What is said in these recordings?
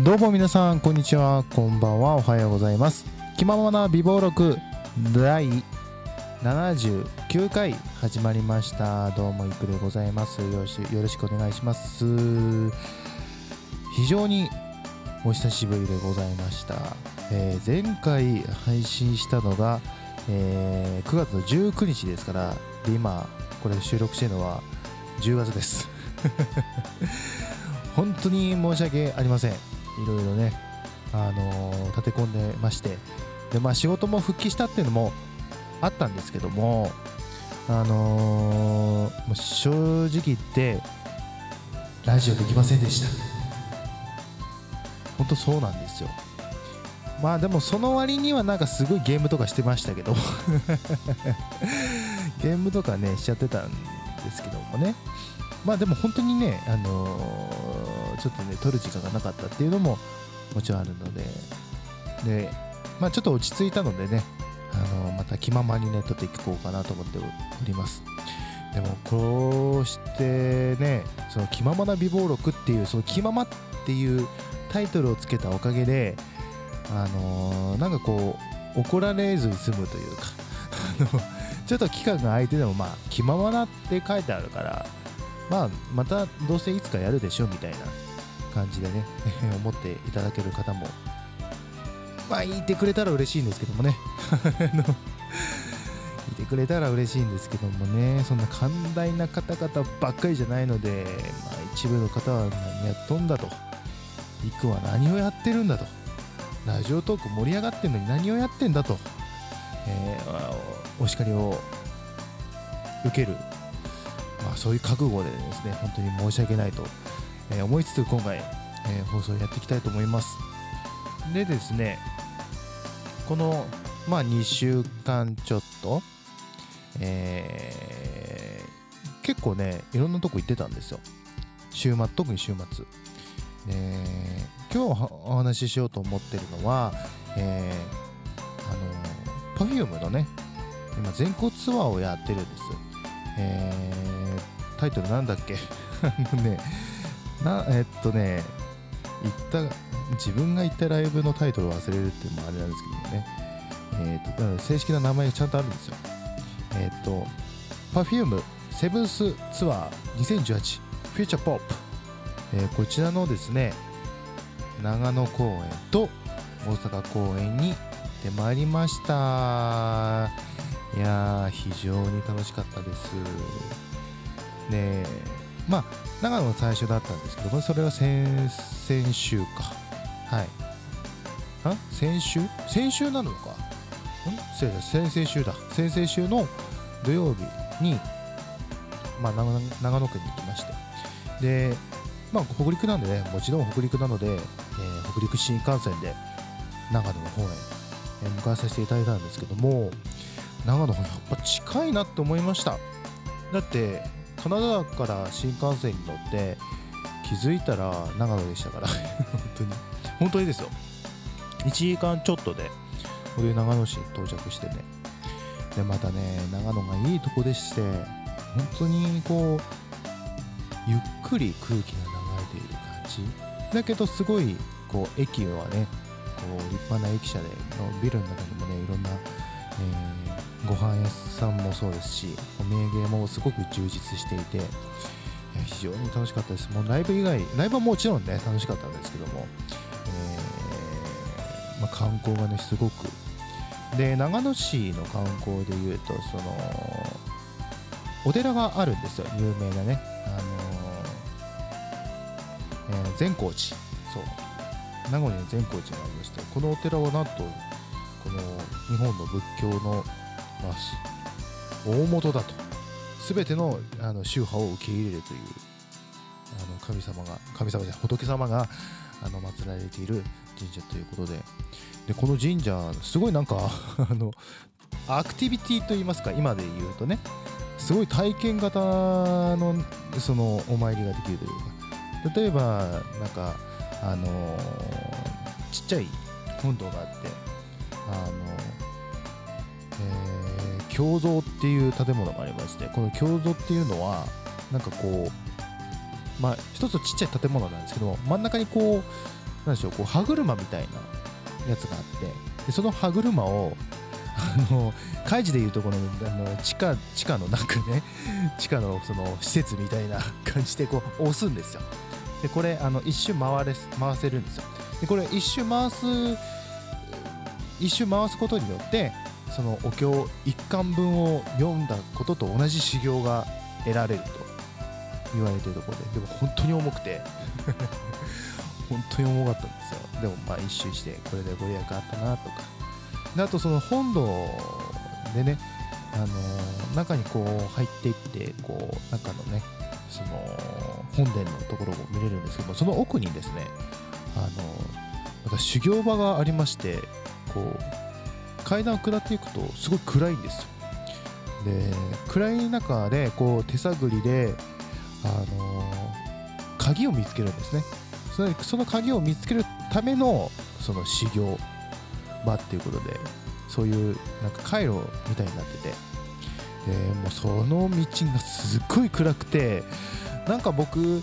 どうも皆さんこんにちは。こんばんは。おはようございます。気ままな美貌録第79回始まりました。どうもいくでございます。よろしよろしくお願いします。非常にお久しぶりでございました、えー前回配信したのが、えー9月の19日ですからで今これ収録してるのは10月です。本当に申し訳ありません。いろいろね、あのー立て込んでましてで、まあ、仕事も復帰したっていうのもあったんですけども、あのーもう正直言ってラジオできませんでした。本当そうなんですよ。まあでもその割にはなんかすごいゲームとかしてましたけど ゲームとかねしちゃってたんですけどもね。まあでも本当にね、あのちょっとね、撮る時間がなかったっていうのももちろんあるので、で、まあちょっと落ち着いたのでね、あのまた気ままにね、撮っていこうかなと思っております。でも、こうしてね、その気ままな美貌録っていう、その気ままっていうタイトルをつけたおかげで、あのーなんかこう、怒られずに済むというか、ちょっと期間が空いてでも、まあ、気ままなって書いてあるから、まあ、またどうせいつかやるでしょみたいな感じでね、思っていただける方も、まあ、いてくれたら嬉しいんですけどもね。いてくれたら嬉しいんですけどもね、そんな寛大な方々ばっかりじゃないので、まあ、一部の方は何やっとんだと、いくは何をやってるんだと、ラジオトーク盛り上がってんのに何をやってんだと、えーお叱りを受ける。まあ、そういう覚悟でですね、本当に申し訳ないと、え思いつつ今回、え放送やっていきたいと思います。でですね、この、まあ、2週間ちょっと、えー結構ね、いろんなとこ行ってたんですよ。週末、特に週末。で今日お話ししようと思ってるのは、えーあの、Perfume のね、今全国ツアーをやってるんです。えータイトルなんだっけ？あのねなえっとね行った自分が行ったライブのタイトルを忘れるっていうのもあれなんですけどね。えーと正式な名前がちゃんとあるんですよ。えっと Perfume セブンスツアー2018フューチャーポップ、えーこちらのですね長野公演と大阪公演に出まいりました。いやー非常に楽しかったです。でまあ長野の最初だったんですけどそれは先々週か。はい。あ？先週？先週なのか。ん？先々週だ。先々週の土曜日に、まあ、長野長野県に行きまして。でまあ北陸なんでねもちろん北陸なので、えー北陸新幹線で長野の方へ、向かわさせていただいたんですけども長野やっぱ近いなって思いました。だって金沢から新幹線に乗って気づいたら長野でしたから。本当に。本当にですよ。1時間ちょっとでこれ長野市に到着してね。でまたね長野がいいとこでして本当にこうゆっくり空気が流れている感じ。だけどすごいこう駅はねこう立派な駅舎でのビルの中にもねいろんな、えーご飯屋さんもそうですしお土産もすごく充実していてい非常に楽しかったです。もうライブ以外ライブはもちろんね楽しかったんですけども、えーまあ、観光がねすごく。で長野市の観光でいうとそのお寺があるんですよ。有名なね。あのーえー善光寺。そう。名古屋に善光寺がありましてこのお寺はなんとこの日本の仏教の、まあ、大元だと。全てのあの宗派を受け入れるというあの神様が神様じゃ仏様があの祀られている神社ということで。でこの神社すごいなんか あのアクティビティといいますか今で言うとねすごい体験型のそのお参りができるというか。例えばなんかあのちっちゃい本堂があってあの、えー、経蔵っていう建物がありましてこの経蔵っていうのはなんかこうまあ一つちっちゃい建物なんですけど真ん中にこうなんでしょうこう歯車みたいなやつがあってでその歯車をあの開示でいうところのあの地下地下のなんかね 地下のその施設みたいな感じでこう押すんですよ。でこれあの一周回れ回せるんですよ。でこれ一周回す一周回すことによってそのお経一巻分を読んだことと同じ修行が得られると言われてるところででも本当に重くて 本当に重かったんですよ。でもまあ一周してこれでご利益あったなとか。であとその本堂でねあのー中にこう入っていってこう中のねその本殿のところを見れるんですけどもその奥にですねあのまた修行場がありましてこう階段を下っていくとすごい暗いんですよ。で暗い中でこう手探りであの鍵を見つけるんですね。そのその鍵を見つけるためのその修行場っていうことでそういうなんか回路みたいになってて。でもうその道がすっごい暗くてなんか僕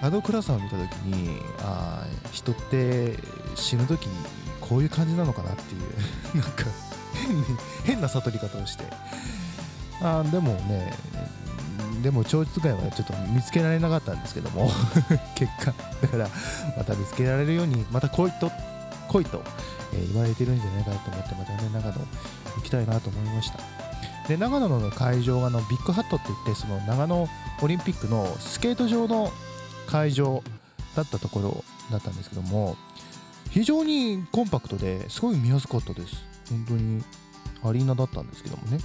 あの暗さを見た時にああ人って死ぬ時にこういう感じなのかなっていう なんか変な悟り方をして。あでもねでも超実外はちょっと見つけられなかったんですけども 結果だからまた見つけられるようにまた来いと来いと、え言われてるんじゃないかなと思ってまたね長野行きたいなと思いました。で長野の会場があのビッグハットって言ってその長野オリンピックのスケート場の会場だったところだったんですけども非常にコンパクトですごい見やすかったです。本当に。アリーナだったんですけどもね。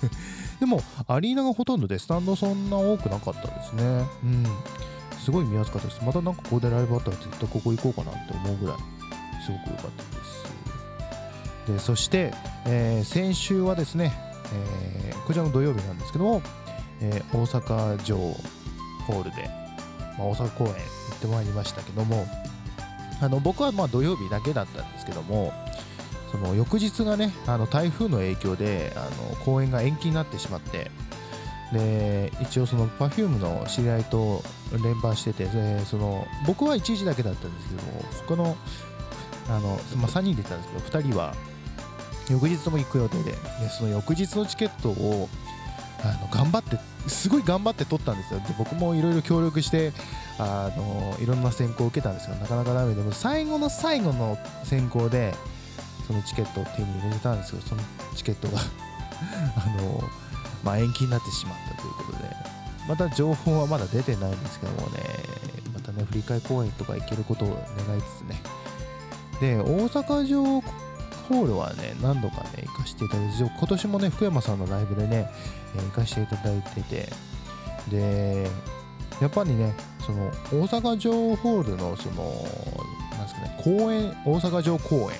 でもアリーナがほとんどでスタンドそんな多くなかったですね。うん。すごい見やすかったです。またなんかここでライブあったら絶対ここ行こうかなって思うぐらいすごく良かったです。でそして、えー先週はですね、えーこちらも土曜日なんですけども、えー大阪城ホールで、まあ、大阪公演行ってまいりましたけどもあの僕はまあ土曜日だけだったんですけどもその翌日がねあの台風の影響であの公演が延期になってしまってで一応その Perfume の知り合いと連番しててでその僕は1時だけだったんですけども他のあの、まあ、3人で行ったんですけど2人は翌日も行く予定ででその翌日のチケットをあの頑張ってすごい頑張って取ったんですよ。で僕もいろいろ協力してあのいろんな選考を受けたんですがなかなかダメでも最後の最後の選考でそのチケットを手に入れたんですけどそのチケットが あの、まあ、延期になってしまったということで。また情報はまだ出てないんですけどもね。またね振り替公演とか行けることを願いつつね。で大阪城ホールはね何度かね行かせていただいて今年もね福山さんのライブでね、え行かせていただいててでやっぱりねその大阪城ホールのそのなんですかね公演大阪城公演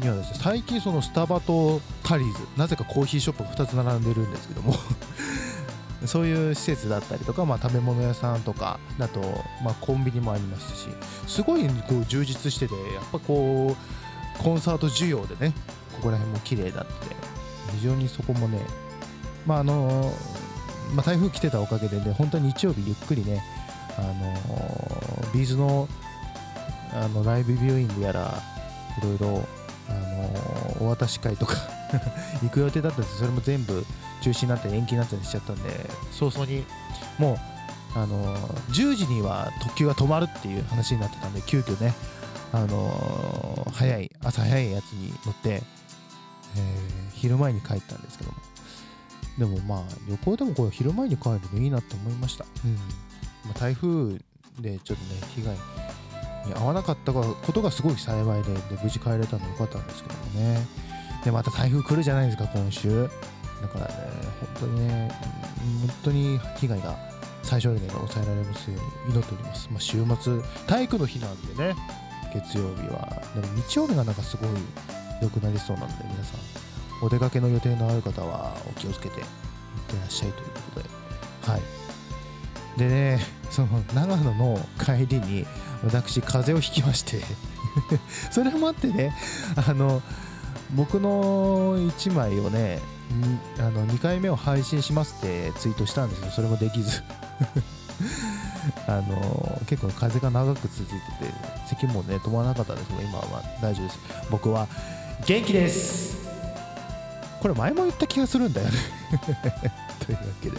にはですね最近そのスタバとタリーズなぜかコーヒーショップが2つ並んでるんですけども そういう施設だったりとか、まあ、食べ物屋さんとかだと、まあ、コンビニもありますしすごいこう充実しててやっぱこうコンサート需要でねここら辺も綺麗だって。非常にそこもねまああのまあ、台風来てたおかげでね本当に日曜日ゆっくりねあのビーズのあのライブビューイングやらいろいろあのお渡し会とか 行く予定だったんです。それも全部中止になって延期になったりしちゃったんで早々にもうあの10時には特急が止まるっていう話になってたんで急遽ねあの早い朝早いやつに乗って、えー昼前に帰ったんですけども。でもまあ旅行でもこれ昼前に帰るのいいなって思いました、うん。まあ、台風でちょっとね被害に遭わなかったことがすごい幸いでで無事帰れたのよかったんですけどもね。でまた台風来るじゃないですか今週。だからね本当にねうん本当に被害が最小限で抑えられますように祈っております、まあ、週末体育の日なんでね月曜日は。でも日曜日がなんかすごい良くなりそうなので皆さん。お出かけの予定のある方はお気をつけていってらっしゃいということで。はい。でねその長野の帰りに私風邪をひきまして。それもあってねあの僕の1枚をねあの2回目を配信しますってツイートしたんですけどそれもできず。あの結構風が長く続いてて咳もね止まらなかったんですけど今は大丈夫です。僕は元気です。これ前も言った気がするんだよね。というわけで、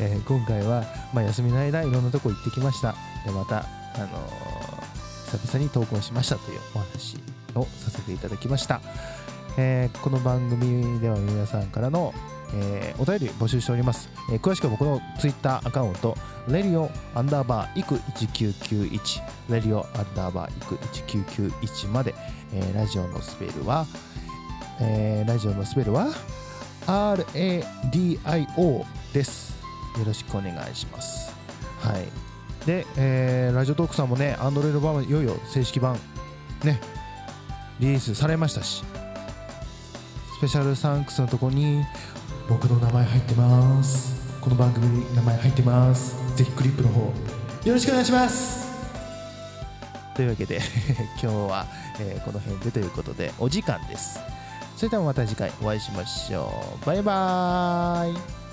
えー、今回は、まあ、休みの間いろんなとこ行ってきました。でまた、あのー、久々に投稿しましたというお話をさせていただきました、えー、この番組では皆さんからのえー、お便り募集しております、えー、詳しくは僕のツイッターアカウントレディオアンダーバーイク1991レディオアンダーバーイク1991まで、えー、ラジオのスペルは、えー、ラジオのスペルは RADIO です。よろしくお願いします。はい。で、えー、ラジオトークさんもねアンドロイド版はいよいよ正式版ねリリースされましたしスペシャルサンクスのとこに僕の名前入ってます。この番組に名前入ってます。ぜひクリップの方よろしくお願いします。というわけで 今日は、えー、この辺でということでお時間です。それではまた次回お会いしましょう。バイバーイ。